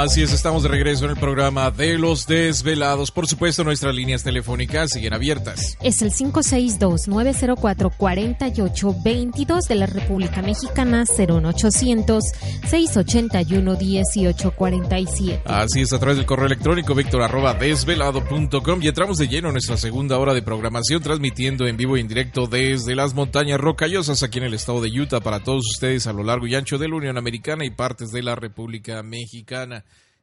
Así es, estamos de regreso en el programa de los desvelados. Por supuesto, nuestras líneas telefónicas siguen abiertas. Es el 562-904-4822 de la República Mexicana, 01800-681-1847. Así es, a través del correo electrónico víctor arroba desvelado.com y entramos de lleno en nuestra segunda hora de programación, transmitiendo en vivo y en directo desde las montañas rocallosas aquí en el estado de Utah para todos ustedes a lo largo y ancho de la Unión Americana y partes de la República Mexicana.